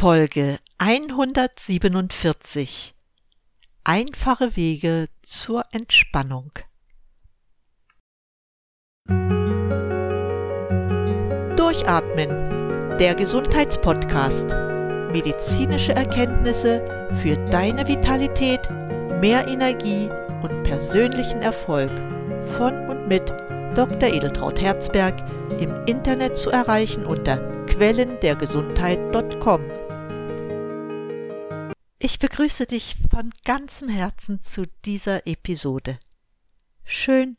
Folge 147 Einfache Wege zur Entspannung. Durchatmen, der Gesundheitspodcast. Medizinische Erkenntnisse für deine Vitalität, mehr Energie und persönlichen Erfolg von und mit Dr. Edeltraut Herzberg im Internet zu erreichen unter quellendergesundheit.com. Ich begrüße dich von ganzem Herzen zu dieser Episode. Schön,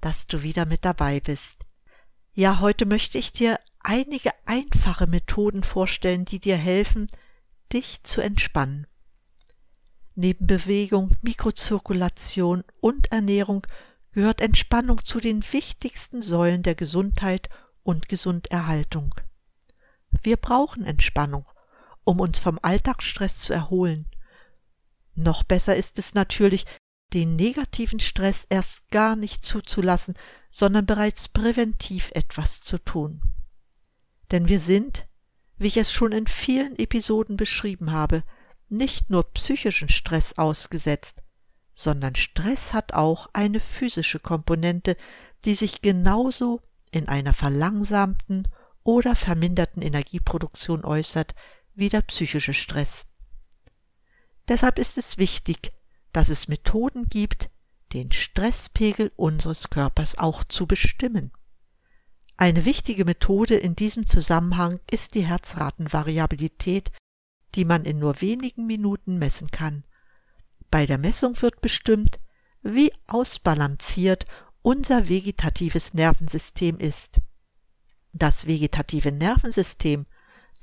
dass du wieder mit dabei bist. Ja, heute möchte ich dir einige einfache Methoden vorstellen, die dir helfen, dich zu entspannen. Neben Bewegung, Mikrozirkulation und Ernährung gehört Entspannung zu den wichtigsten Säulen der Gesundheit und Gesunderhaltung. Wir brauchen Entspannung, um uns vom Alltagsstress zu erholen. Noch besser ist es natürlich, den negativen Stress erst gar nicht zuzulassen, sondern bereits präventiv etwas zu tun. Denn wir sind, wie ich es schon in vielen Episoden beschrieben habe, nicht nur psychischen Stress ausgesetzt, sondern Stress hat auch eine physische Komponente, die sich genauso in einer verlangsamten oder verminderten Energieproduktion äußert wie der psychische Stress. Deshalb ist es wichtig, dass es Methoden gibt, den Stresspegel unseres Körpers auch zu bestimmen. Eine wichtige Methode in diesem Zusammenhang ist die Herzratenvariabilität, die man in nur wenigen Minuten messen kann bei der Messung wird bestimmt, wie ausbalanciert unser vegetatives Nervensystem ist. Das vegetative Nervensystem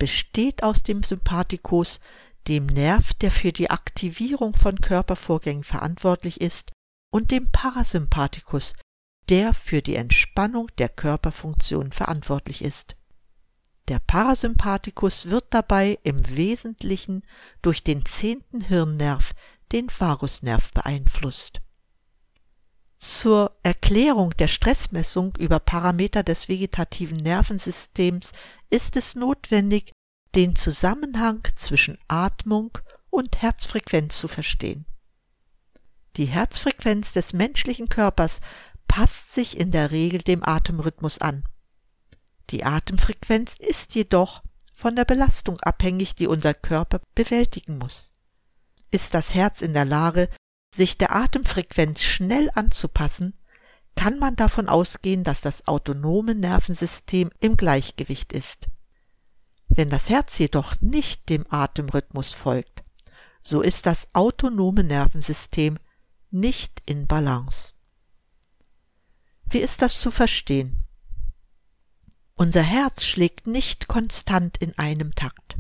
besteht aus dem Sympathikus, dem Nerv, der für die Aktivierung von Körpervorgängen verantwortlich ist, und dem Parasympathikus, der für die Entspannung der Körperfunktion verantwortlich ist. Der Parasympathikus wird dabei im Wesentlichen durch den zehnten Hirnnerv, den Vagusnerv beeinflusst. Zur Erklärung der Stressmessung über Parameter des vegetativen Nervensystems ist es notwendig, den Zusammenhang zwischen Atmung und Herzfrequenz zu verstehen. Die Herzfrequenz des menschlichen Körpers passt sich in der Regel dem Atemrhythmus an. Die Atemfrequenz ist jedoch von der Belastung abhängig, die unser Körper bewältigen muss ist das Herz in der Lage, sich der Atemfrequenz schnell anzupassen, kann man davon ausgehen, dass das autonome Nervensystem im Gleichgewicht ist. Wenn das Herz jedoch nicht dem Atemrhythmus folgt, so ist das autonome Nervensystem nicht in Balance. Wie ist das zu verstehen? Unser Herz schlägt nicht konstant in einem Takt.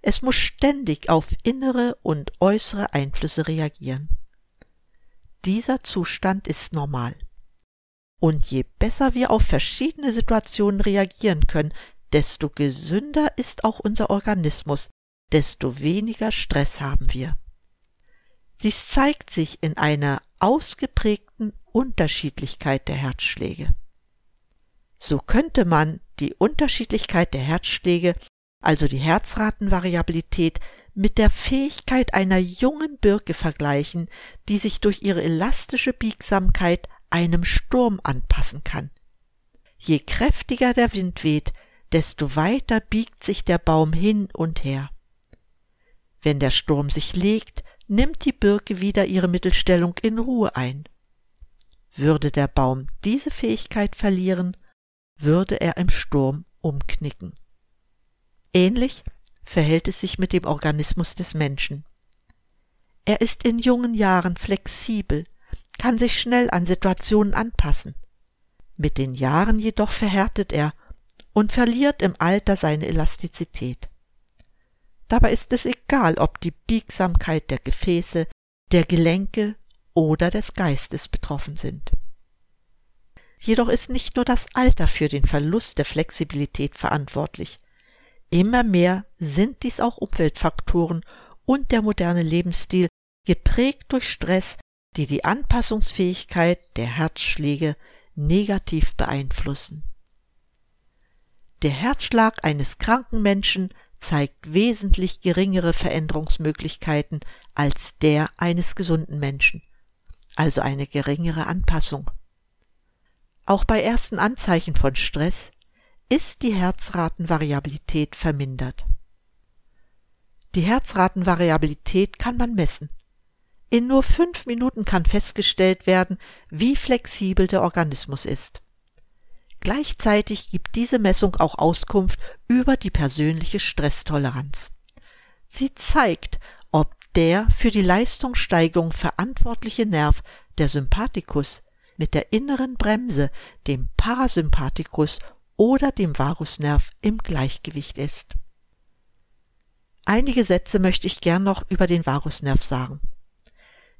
Es muss ständig auf innere und äußere Einflüsse reagieren. Dieser Zustand ist normal. Und je besser wir auf verschiedene Situationen reagieren können, desto gesünder ist auch unser Organismus, desto weniger Stress haben wir. Dies zeigt sich in einer ausgeprägten Unterschiedlichkeit der Herzschläge. So könnte man die Unterschiedlichkeit der Herzschläge also die Herzratenvariabilität, mit der Fähigkeit einer jungen Birke vergleichen, die sich durch ihre elastische Biegsamkeit einem Sturm anpassen kann. Je kräftiger der Wind weht, desto weiter biegt sich der Baum hin und her. Wenn der Sturm sich legt, nimmt die Birke wieder ihre Mittelstellung in Ruhe ein. Würde der Baum diese Fähigkeit verlieren, würde er im Sturm umknicken. Ähnlich verhält es sich mit dem Organismus des Menschen. Er ist in jungen Jahren flexibel, kann sich schnell an Situationen anpassen. Mit den Jahren jedoch verhärtet er und verliert im Alter seine Elastizität. Dabei ist es egal, ob die Biegsamkeit der Gefäße, der Gelenke oder des Geistes betroffen sind. Jedoch ist nicht nur das Alter für den Verlust der Flexibilität verantwortlich. Immer mehr sind dies auch Umweltfaktoren und der moderne Lebensstil, geprägt durch Stress, die die Anpassungsfähigkeit der Herzschläge negativ beeinflussen. Der Herzschlag eines kranken Menschen zeigt wesentlich geringere Veränderungsmöglichkeiten als der eines gesunden Menschen, also eine geringere Anpassung. Auch bei ersten Anzeichen von Stress ist die Herzratenvariabilität vermindert. Die Herzratenvariabilität kann man messen. In nur fünf Minuten kann festgestellt werden, wie flexibel der Organismus ist. Gleichzeitig gibt diese Messung auch Auskunft über die persönliche Stresstoleranz. Sie zeigt, ob der für die Leistungssteigerung verantwortliche Nerv, der Sympathikus, mit der inneren Bremse, dem Parasympathikus oder dem Vagusnerv im Gleichgewicht ist. Einige Sätze möchte ich gern noch über den Vagusnerv sagen.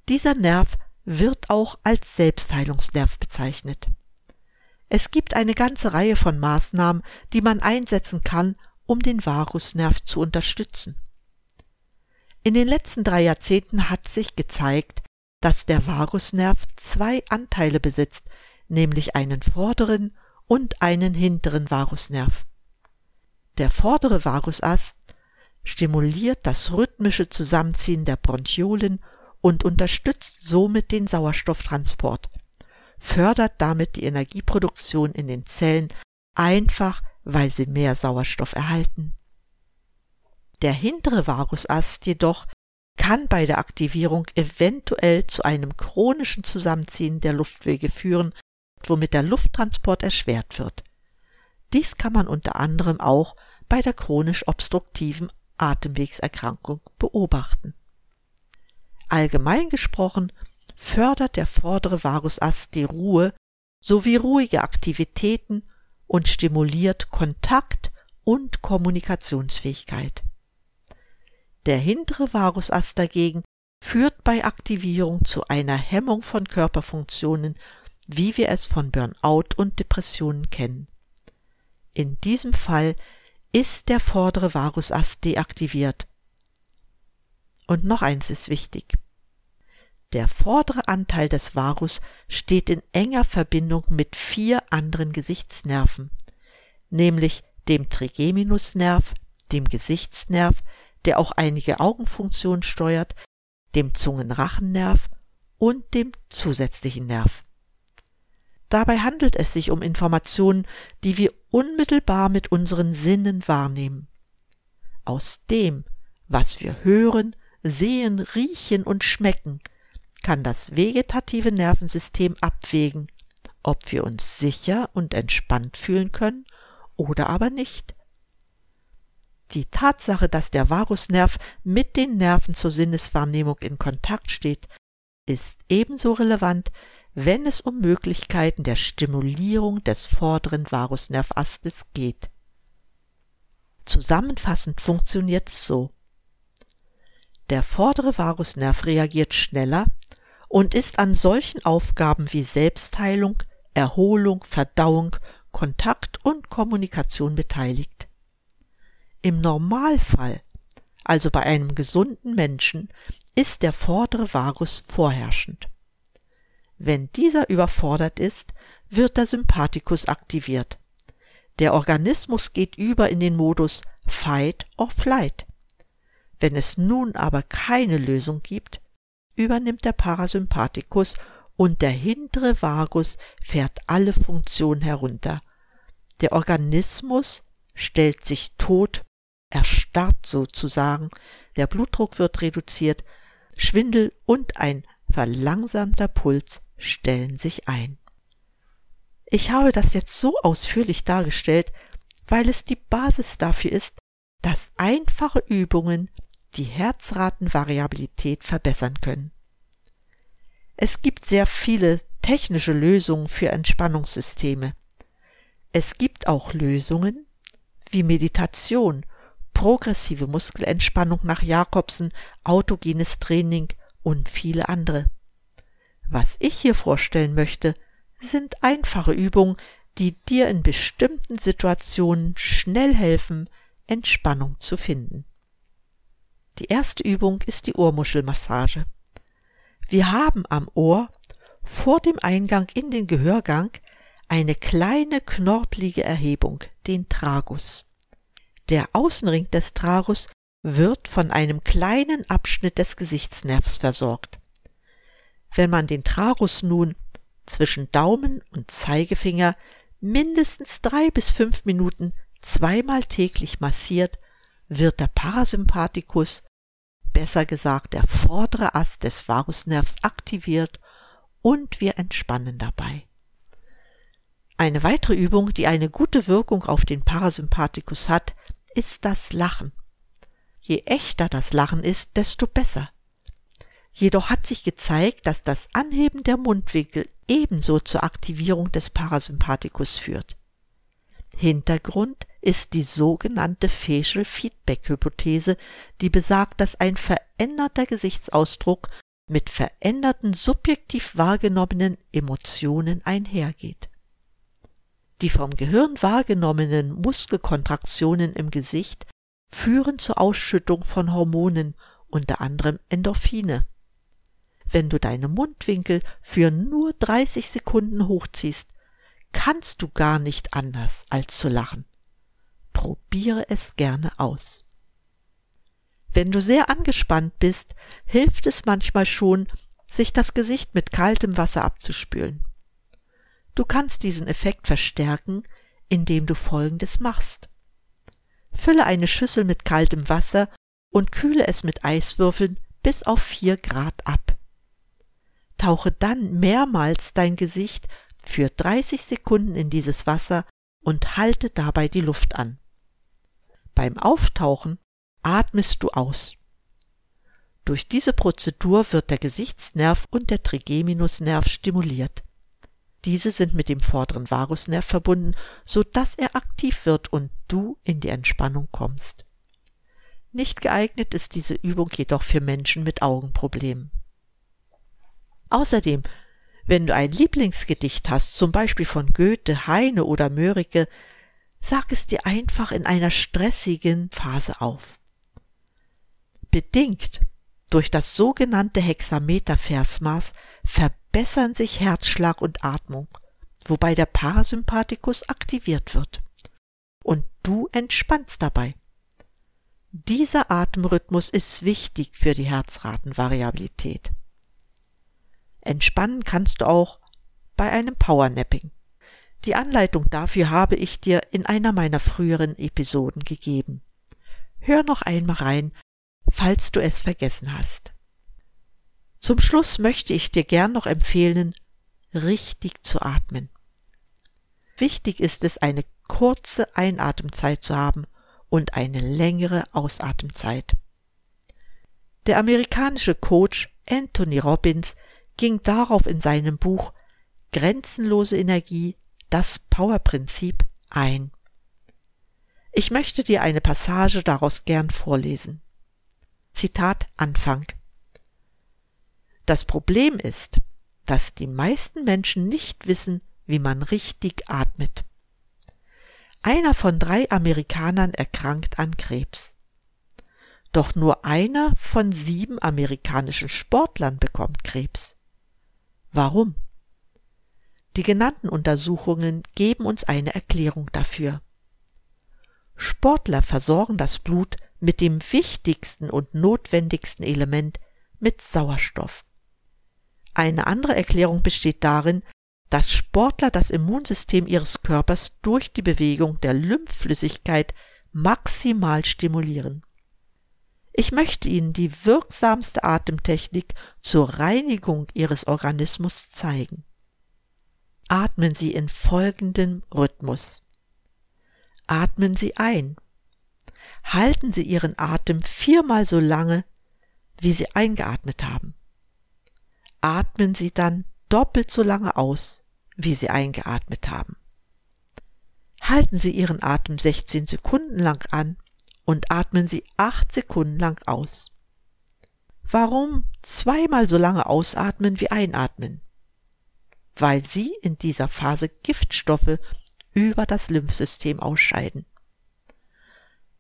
Dieser Nerv wird auch als Selbstheilungsnerv bezeichnet. Es gibt eine ganze Reihe von Maßnahmen, die man einsetzen kann, um den Vagusnerv zu unterstützen. In den letzten drei Jahrzehnten hat sich gezeigt, dass der Vagusnerv zwei Anteile besitzt, nämlich einen vorderen und einen hinteren Vagusnerv. Der vordere Vagusast stimuliert das rhythmische Zusammenziehen der Bronchiolen und unterstützt somit den Sauerstofftransport fördert damit die Energieproduktion in den Zellen einfach, weil sie mehr Sauerstoff erhalten. Der hintere Vagusast jedoch kann bei der Aktivierung eventuell zu einem chronischen Zusammenziehen der Luftwege führen, womit der Lufttransport erschwert wird. Dies kann man unter anderem auch bei der chronisch obstruktiven Atemwegserkrankung beobachten. Allgemein gesprochen fördert der vordere Vagusast die Ruhe sowie ruhige Aktivitäten und stimuliert Kontakt und Kommunikationsfähigkeit. Der hintere Vagusast dagegen führt bei Aktivierung zu einer Hemmung von Körperfunktionen, wie wir es von Burnout und Depressionen kennen. In diesem Fall ist der vordere Vagusast deaktiviert. Und noch eins ist wichtig. Der vordere Anteil des Vagus steht in enger Verbindung mit vier anderen Gesichtsnerven, nämlich dem Trigeminusnerv, dem Gesichtsnerv, der auch einige Augenfunktionen steuert, dem Zungenrachennerv und dem zusätzlichen Nerv. Dabei handelt es sich um Informationen, die wir unmittelbar mit unseren Sinnen wahrnehmen. Aus dem, was wir hören, sehen, riechen und schmecken, kann das vegetative Nervensystem abwägen, ob wir uns sicher und entspannt fühlen können oder aber nicht. Die Tatsache, dass der Vagusnerv mit den Nerven zur Sinneswahrnehmung in Kontakt steht, ist ebenso relevant, wenn es um Möglichkeiten der Stimulierung des vorderen Vagusnervastes geht. Zusammenfassend funktioniert es so. Der vordere Vagusnerv reagiert schneller und ist an solchen Aufgaben wie Selbstheilung, Erholung, Verdauung, Kontakt und Kommunikation beteiligt. Im Normalfall, also bei einem gesunden Menschen, ist der vordere Vagus vorherrschend. Wenn dieser überfordert ist, wird der Sympathikus aktiviert. Der Organismus geht über in den Modus Fight or Flight. Wenn es nun aber keine Lösung gibt, übernimmt der Parasympathikus und der hintere Vagus fährt alle Funktionen herunter. Der Organismus stellt sich tot, erstarrt sozusagen, der Blutdruck wird reduziert, Schwindel und ein verlangsamter Puls stellen sich ein. Ich habe das jetzt so ausführlich dargestellt, weil es die Basis dafür ist, dass einfache Übungen die Herzratenvariabilität verbessern können. Es gibt sehr viele technische Lösungen für Entspannungssysteme. Es gibt auch Lösungen wie Meditation, progressive Muskelentspannung nach Jakobsen, autogenes Training und viele andere. Was ich hier vorstellen möchte, sind einfache Übungen, die dir in bestimmten Situationen schnell helfen, Entspannung zu finden. Die erste Übung ist die Ohrmuschelmassage. Wir haben am Ohr vor dem Eingang in den Gehörgang eine kleine knorpelige Erhebung, den Tragus. Der Außenring des Tragus wird von einem kleinen Abschnitt des Gesichtsnervs versorgt. Wenn man den Tragus nun zwischen Daumen und Zeigefinger mindestens drei bis fünf Minuten zweimal täglich massiert, wird der Parasympathikus, besser gesagt der vordere Ast des Vagusnervs aktiviert und wir entspannen dabei. Eine weitere Übung, die eine gute Wirkung auf den Parasympathikus hat, ist das Lachen. Je echter das Lachen ist, desto besser. Jedoch hat sich gezeigt, dass das Anheben der Mundwinkel ebenso zur Aktivierung des Parasympathikus führt. Hintergrund ist die sogenannte Facial Feedback Hypothese, die besagt, dass ein veränderter Gesichtsausdruck mit veränderten subjektiv wahrgenommenen Emotionen einhergeht. Die vom Gehirn wahrgenommenen Muskelkontraktionen im Gesicht führen zur Ausschüttung von Hormonen, unter anderem Endorphine. Wenn du deine Mundwinkel für nur 30 Sekunden hochziehst, kannst du gar nicht anders als zu lachen. Probiere es gerne aus. Wenn du sehr angespannt bist, hilft es manchmal schon, sich das Gesicht mit kaltem Wasser abzuspülen. Du kannst diesen Effekt verstärken, indem du Folgendes machst. Fülle eine Schüssel mit kaltem Wasser und kühle es mit Eiswürfeln bis auf vier Grad ab. Tauche dann mehrmals dein Gesicht für 30 Sekunden in dieses Wasser und halte dabei die Luft an. Beim Auftauchen atmest du aus. Durch diese Prozedur wird der Gesichtsnerv und der Trigeminusnerv stimuliert. Diese sind mit dem vorderen Vagusnerv verbunden, so dass er aktiv wird und du in die Entspannung kommst. Nicht geeignet ist diese Übung jedoch für Menschen mit Augenproblemen. Außerdem, wenn du ein Lieblingsgedicht hast, zum Beispiel von Goethe, Heine oder Mörike, sag es dir einfach in einer stressigen Phase auf. Bedingt durch das sogenannte Hexameter-Versmaß verbessern sich Herzschlag und Atmung, wobei der Parasympathikus aktiviert wird. Und du entspannst dabei. Dieser Atemrhythmus ist wichtig für die Herzratenvariabilität. Entspannen kannst du auch bei einem Powernapping. Die Anleitung dafür habe ich dir in einer meiner früheren Episoden gegeben. Hör noch einmal rein, falls du es vergessen hast. Zum Schluss möchte ich dir gern noch empfehlen, richtig zu atmen. Wichtig ist es, eine kurze Einatemzeit zu haben und eine längere Ausatemzeit. Der amerikanische Coach Anthony Robbins ging darauf in seinem Buch Grenzenlose Energie, das Powerprinzip ein. Ich möchte dir eine Passage daraus gern vorlesen. Zitat Anfang. Das Problem ist, dass die meisten Menschen nicht wissen, wie man richtig atmet. Einer von drei Amerikanern erkrankt an Krebs. Doch nur einer von sieben amerikanischen Sportlern bekommt Krebs. Warum? Die genannten Untersuchungen geben uns eine Erklärung dafür. Sportler versorgen das Blut mit dem wichtigsten und notwendigsten Element mit Sauerstoff. Eine andere Erklärung besteht darin, dass Sportler das Immunsystem ihres Körpers durch die Bewegung der Lymphflüssigkeit maximal stimulieren. Ich möchte Ihnen die wirksamste Atemtechnik zur Reinigung Ihres Organismus zeigen. Atmen Sie in folgendem Rhythmus. Atmen Sie ein. Halten Sie Ihren Atem viermal so lange, wie Sie eingeatmet haben atmen Sie dann doppelt so lange aus, wie Sie eingeatmet haben. Halten Sie Ihren Atem 16 Sekunden lang an und atmen Sie 8 Sekunden lang aus. Warum zweimal so lange ausatmen wie einatmen? Weil Sie in dieser Phase Giftstoffe über das Lymphsystem ausscheiden.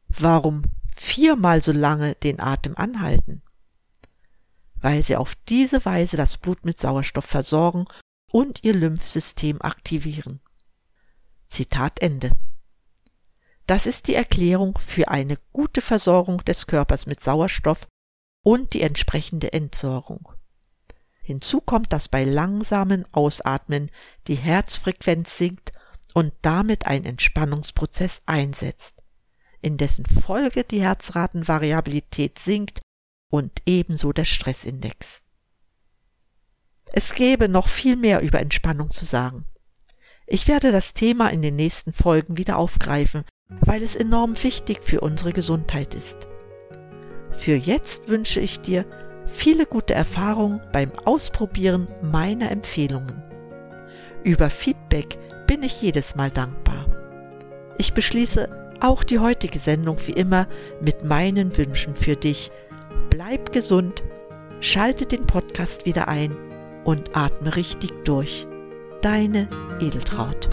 Warum viermal so lange den Atem anhalten? weil sie auf diese Weise das Blut mit Sauerstoff versorgen und ihr Lymphsystem aktivieren. Zitat Ende. Das ist die Erklärung für eine gute Versorgung des Körpers mit Sauerstoff und die entsprechende Entsorgung. Hinzu kommt, dass bei langsamen Ausatmen die Herzfrequenz sinkt und damit ein Entspannungsprozess einsetzt, in dessen Folge die Herzratenvariabilität sinkt und ebenso der Stressindex. Es gäbe noch viel mehr über Entspannung zu sagen. Ich werde das Thema in den nächsten Folgen wieder aufgreifen, weil es enorm wichtig für unsere Gesundheit ist. Für jetzt wünsche ich dir viele gute Erfahrungen beim Ausprobieren meiner Empfehlungen. Über Feedback bin ich jedes Mal dankbar. Ich beschließe auch die heutige Sendung wie immer mit meinen Wünschen für dich. Bleib gesund, schalte den Podcast wieder ein und atme richtig durch. Deine Edeltraut.